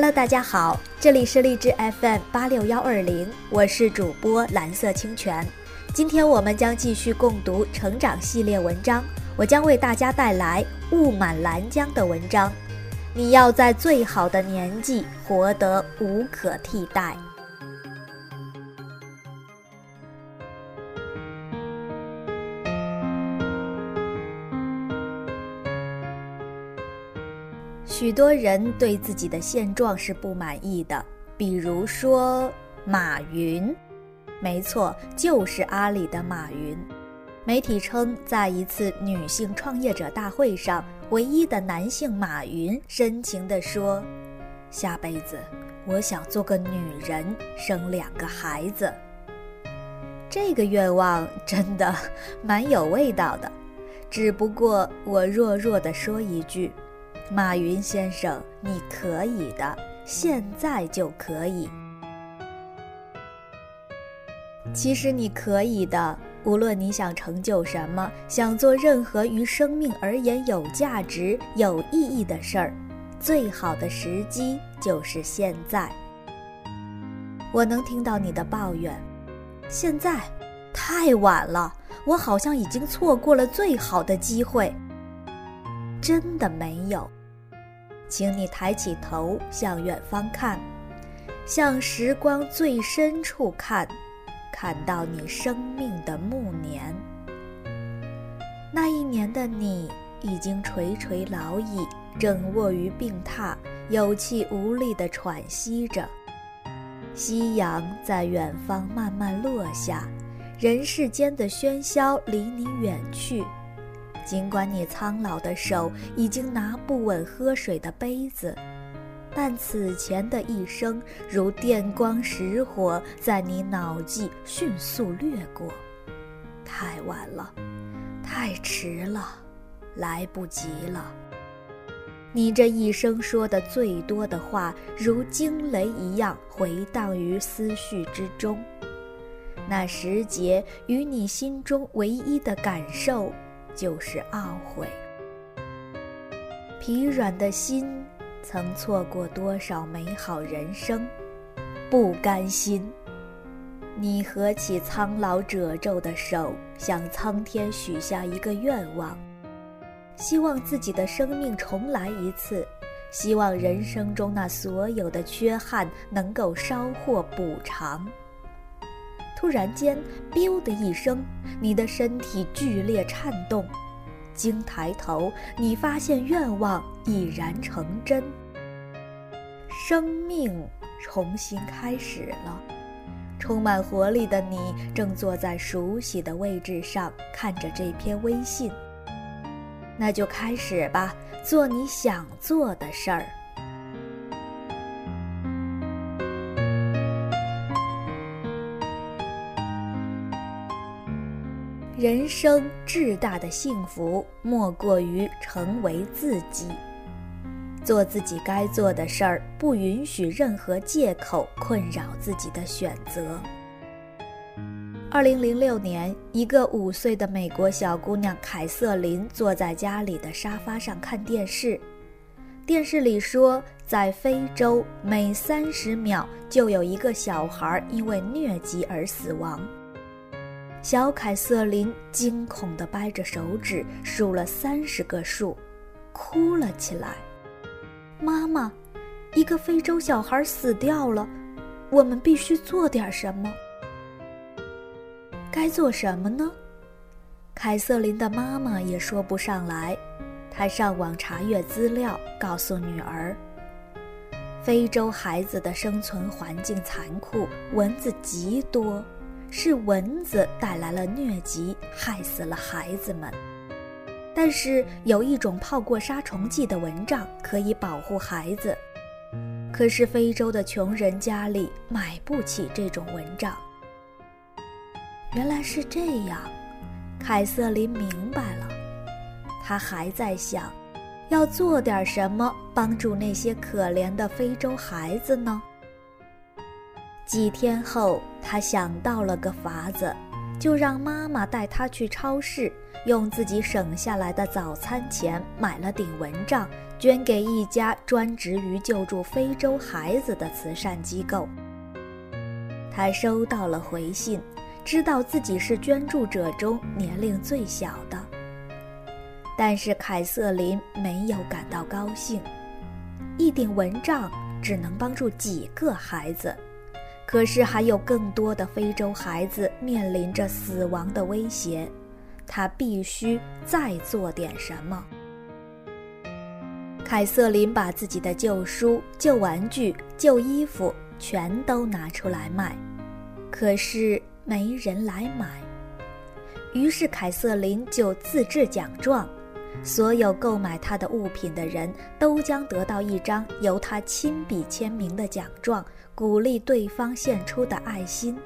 Hello，大家好，这里是荔枝 FM 八六幺二零，我是主播蓝色清泉。今天我们将继续共读成长系列文章，我将为大家带来《雾满拦江》的文章。你要在最好的年纪活得无可替代。许多人对自己的现状是不满意的，比如说马云，没错，就是阿里的马云。媒体称，在一次女性创业者大会上，唯一的男性马云深情地说：“下辈子我想做个女人，生两个孩子。”这个愿望真的蛮有味道的，只不过我弱弱地说一句。马云先生，你可以的，现在就可以。其实你可以的，无论你想成就什么，想做任何于生命而言有价值、有意义的事儿，最好的时机就是现在。我能听到你的抱怨，现在太晚了，我好像已经错过了最好的机会。真的没有。请你抬起头，向远方看，向时光最深处看，看到你生命的暮年。那一年的你已经垂垂老矣，正卧于病榻，有气无力地喘息着。夕阳在远方慢慢落下，人世间的喧嚣离你远去。尽管你苍老的手已经拿不稳喝水的杯子，但此前的一生如电光石火，在你脑际迅速掠过。太晚了，太迟了，来不及了。你这一生说的最多的话，如惊雷一样回荡于思绪之中。那时节与你心中唯一的感受。就是懊悔。疲软的心，曾错过多少美好人生？不甘心。你合起苍老褶皱的手，向苍天许下一个愿望：希望自己的生命重来一次，希望人生中那所有的缺憾能够稍获补偿。突然间，biu 的一声，你的身体剧烈颤动。惊抬头，你发现愿望已然成真。生命重新开始了。充满活力的你正坐在熟悉的位置上，看着这篇微信。那就开始吧，做你想做的事儿。人生至大的幸福，莫过于成为自己，做自己该做的事儿，不允许任何借口困扰自己的选择。二零零六年，一个五岁的美国小姑娘凯瑟琳坐在家里的沙发上看电视，电视里说，在非洲每三十秒就有一个小孩因为疟疾而死亡。小凯瑟琳惊恐地掰着手指数了三十个数，哭了起来。妈妈，一个非洲小孩死掉了，我们必须做点什么。该做什么呢？凯瑟琳的妈妈也说不上来。她上网查阅资料，告诉女儿：非洲孩子的生存环境残酷，蚊子极多。是蚊子带来了疟疾，害死了孩子们。但是有一种泡过杀虫剂的蚊帐可以保护孩子。可是非洲的穷人家里买不起这种蚊帐。原来是这样，凯瑟琳明白了。她还在想，要做点什么帮助那些可怜的非洲孩子呢？几天后，他想到了个法子，就让妈妈带他去超市，用自己省下来的早餐钱买了顶蚊帐，捐给一家专职于救助非洲孩子的慈善机构。他收到了回信，知道自己是捐助者中年龄最小的。但是凯瑟琳没有感到高兴，一顶蚊帐只能帮助几个孩子。可是还有更多的非洲孩子面临着死亡的威胁，他必须再做点什么。凯瑟琳把自己的旧书、旧玩具、旧衣服全都拿出来卖，可是没人来买。于是凯瑟琳就自制奖状，所有购买她的物品的人都将得到一张由她亲笔签名的奖状。鼓励对方献出的爱心。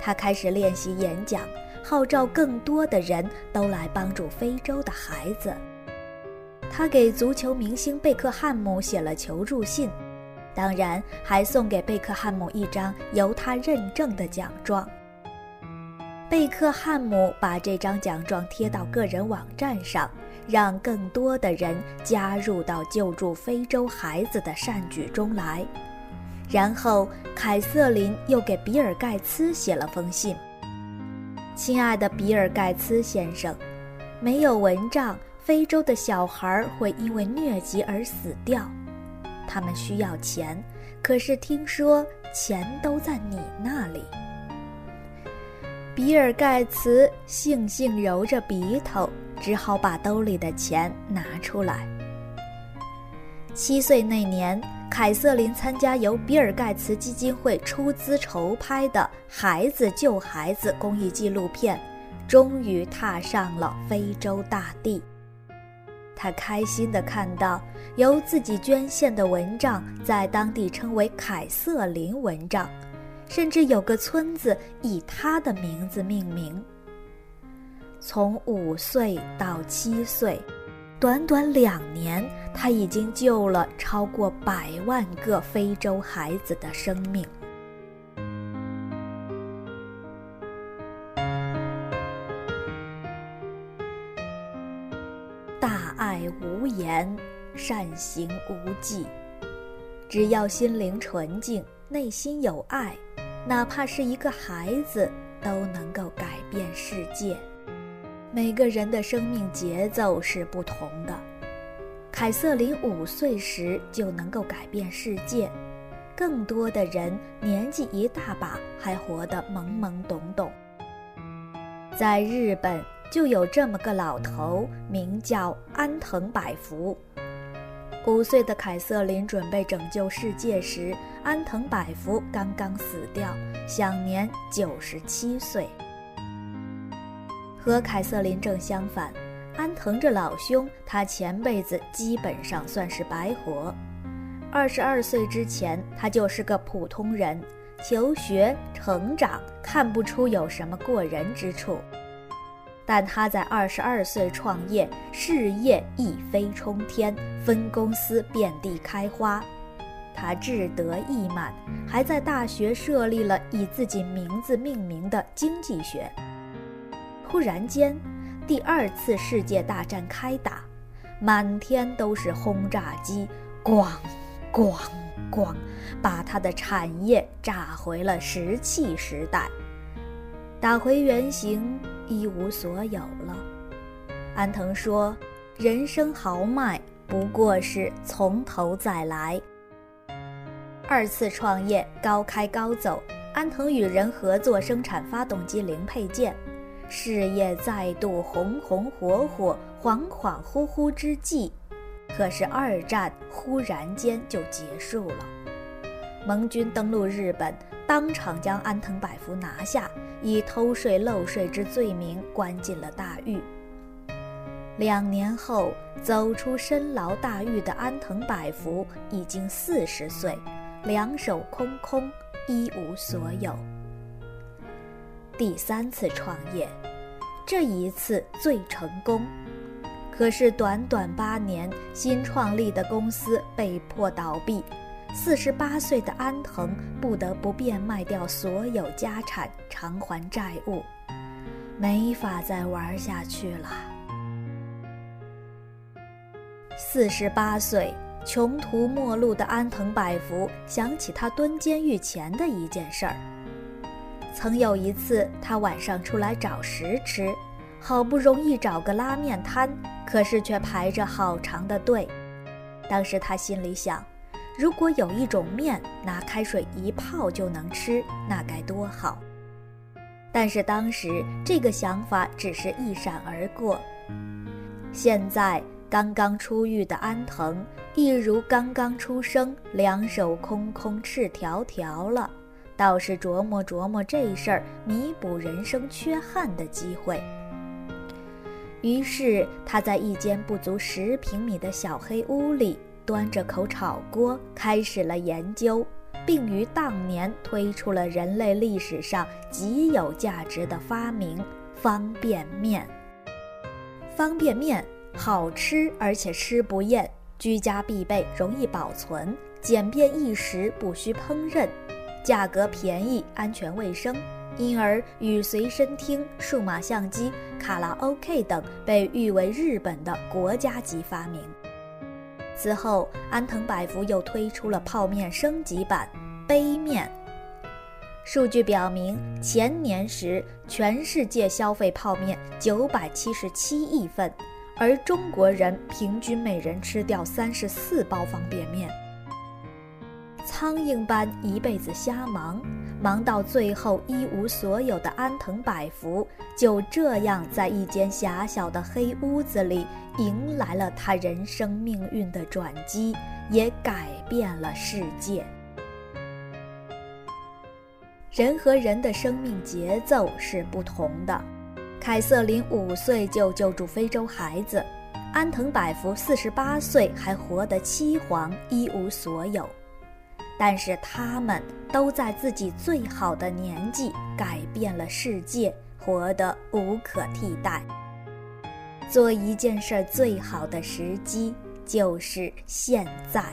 他开始练习演讲，号召更多的人都来帮助非洲的孩子。他给足球明星贝克汉姆写了求助信，当然还送给贝克汉姆一张由他认证的奖状。贝克汉姆把这张奖状贴到个人网站上，让更多的人加入到救助非洲孩子的善举中来。然后，凯瑟琳又给比尔·盖茨写了封信：“亲爱的比尔·盖茨先生，没有蚊帐，非洲的小孩会因为疟疾而死掉。他们需要钱，可是听说钱都在你那里。”比尔·盖茨悻悻揉着鼻头，只好把兜里的钱拿出来。七岁那年。凯瑟琳参加由比尔盖茨基金会出资筹拍的《孩子救孩子》公益纪录片，终于踏上了非洲大地。他开心地看到由自己捐献的蚊帐在当地称为“凯瑟琳蚊帐”，甚至有个村子以他的名字命名。从五岁到七岁。短短两年，他已经救了超过百万个非洲孩子的生命。大爱无言，善行无忌。只要心灵纯净，内心有爱，哪怕是一个孩子，都能够改变世界。每个人的生命节奏是不同的。凯瑟琳五岁时就能够改变世界，更多的人年纪一大把还活得懵懵懂懂。在日本就有这么个老头，名叫安藤百福。五岁的凯瑟琳准备拯救世界时，安藤百福刚刚死掉，享年九十七岁。和凯瑟琳正相反，安藤这老兄，他前辈子基本上算是白活。二十二岁之前，他就是个普通人，求学成长看不出有什么过人之处。但他在二十二岁创业，事业一飞冲天，分公司遍地开花。他志得意满，还在大学设立了以自己名字命名的经济学。突然间，第二次世界大战开打，满天都是轰炸机，咣，咣，咣，把他的产业炸回了石器时代。打回原形，一无所有了。安藤说：“人生豪迈，不过是从头再来。”二次创业高开高走，安藤与人合作生产发动机零配件。事业再度红红火火、恍恍惚惚之际，可是二战忽然间就结束了。盟军登陆日本，当场将安藤百福拿下，以偷税漏税之罪名关进了大狱。两年后，走出深牢大狱的安藤百福已经四十岁，两手空空，一无所有。第三次创业，这一次最成功。可是短短八年，新创立的公司被迫倒闭，四十八岁的安藤不得不变卖掉所有家产偿还债务。没法再玩下去了。四十八岁，穷途末路的安藤百福想起他蹲监狱前的一件事儿。曾有一次，他晚上出来找食吃，好不容易找个拉面摊，可是却排着好长的队。当时他心里想，如果有一种面拿开水一泡就能吃，那该多好。但是当时这个想法只是一闪而过。现在刚刚出狱的安藤，一如刚刚出生，两手空空、赤条条了。倒是琢磨琢磨这事儿，弥补人生缺憾的机会。于是他在一间不足十平米的小黑屋里，端着口炒锅，开始了研究，并于当年推出了人类历史上极有价值的发明——方便面。方便面好吃，而且吃不厌，居家必备，容易保存，简便易食，不需烹饪。价格便宜，安全卫生，因而与随身听、数码相机、卡拉 OK 等被誉为日本的国家级发明。此后，安藤百福又推出了泡面升级版杯面。数据表明，前年时全世界消费泡面九百七十七亿份，而中国人平均每人吃掉三十四包方便面。苍蝇般一辈子瞎忙，忙到最后一无所有的安藤百福，就这样在一间狭小的黑屋子里，迎来了他人生命运的转机，也改变了世界。人和人的生命节奏是不同的。凯瑟琳五岁就救助非洲孩子，安藤百福四十八岁还活得凄惶，一无所有。但是他们都在自己最好的年纪改变了世界，活得无可替代。做一件事最好的时机就是现在。《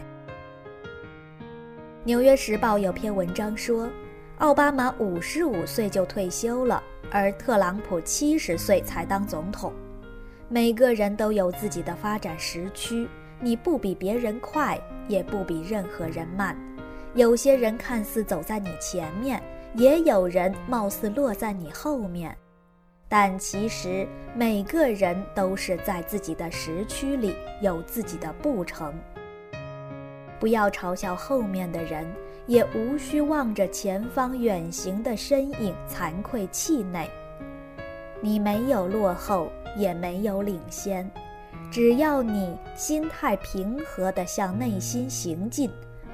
纽约时报》有篇文章说，奥巴马五十五岁就退休了，而特朗普七十岁才当总统。每个人都有自己的发展时区，你不比别人快，也不比任何人慢。有些人看似走在你前面，也有人貌似落在你后面，但其实每个人都是在自己的时区里有自己的步程。不要嘲笑后面的人，也无需望着前方远行的身影惭愧气馁。你没有落后，也没有领先，只要你心态平和地向内心行进。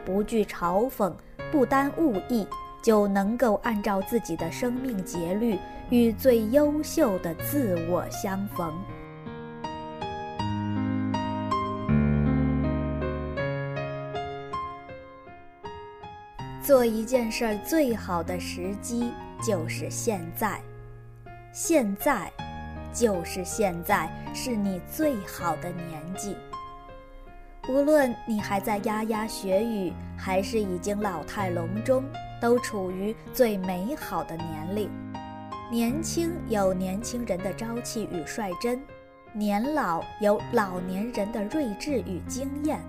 不惧嘲讽，不担误意，就能够按照自己的生命节律，与最优秀的自我相逢。做一件事儿最好的时机就是现在，现在，就是现在，是你最好的年纪。无论你还在牙牙学语，还是已经老态龙钟，都处于最美好的年龄。年轻有年轻人的朝气与率真，年老有老年人的睿智与经验。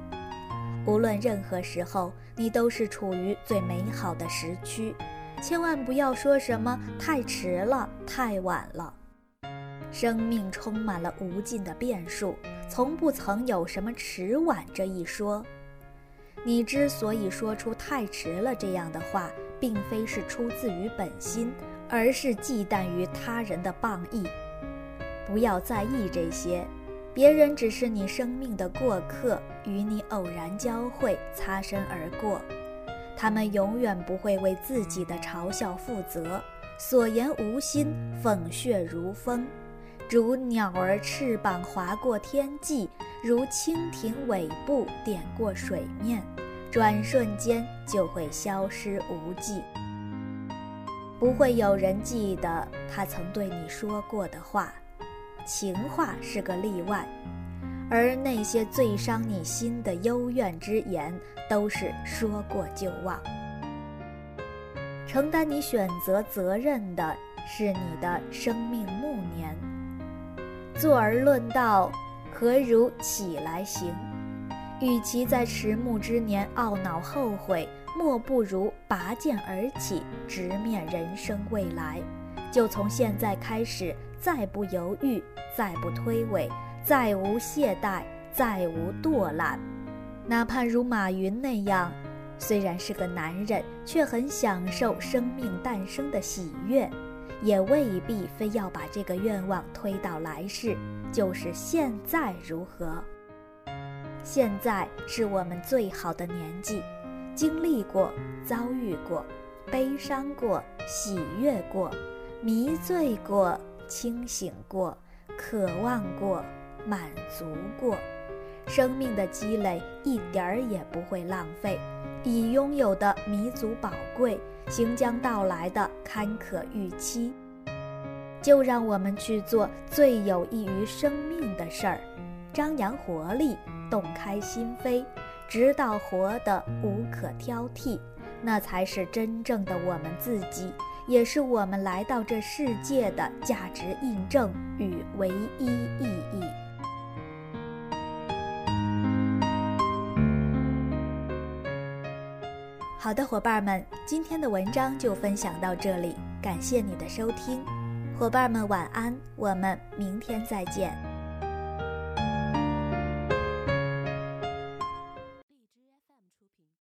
无论任何时候，你都是处于最美好的时区。千万不要说什么太迟了、太晚了。生命充满了无尽的变数。从不曾有什么迟晚这一说。你之所以说出太迟了这样的话，并非是出自于本心，而是忌惮于他人的谤议。不要在意这些，别人只是你生命的过客，与你偶然交汇，擦身而过。他们永远不会为自己的嘲笑负责，所言无心，讽血如风。如鸟儿翅膀划过天际，如蜻蜓尾部点过水面，转瞬间就会消失无迹。不会有人记得他曾对你说过的话，情话是个例外，而那些最伤你心的幽怨之言，都是说过就忘。承担你选择责任的是你的生命暮年坐而论道，何如起来行？与其在迟暮之年懊恼后悔，莫不如拔剑而起，直面人生未来。就从现在开始，再不犹豫，再不推诿，再无懈怠，再无惰懒。哪怕如马云那样，虽然是个男人，却很享受生命诞生的喜悦，也未必非要把这个愿望推到来世。就是现在如何？现在是我们最好的年纪，经历过、遭遇过、悲伤过、喜悦过、迷醉过、清醒过、渴望过、满足过，生命的积累一点儿也不会浪费，已拥有的弥足宝贵，行将到来的坎坷预期，就让我们去做最有益于生命的事儿，张扬活力。洞开心扉，直到活得无可挑剔，那才是真正的我们自己，也是我们来到这世界的价值印证与唯一意义。好的，伙伴们，今天的文章就分享到这里，感谢你的收听，伙伴们晚安，我们明天再见。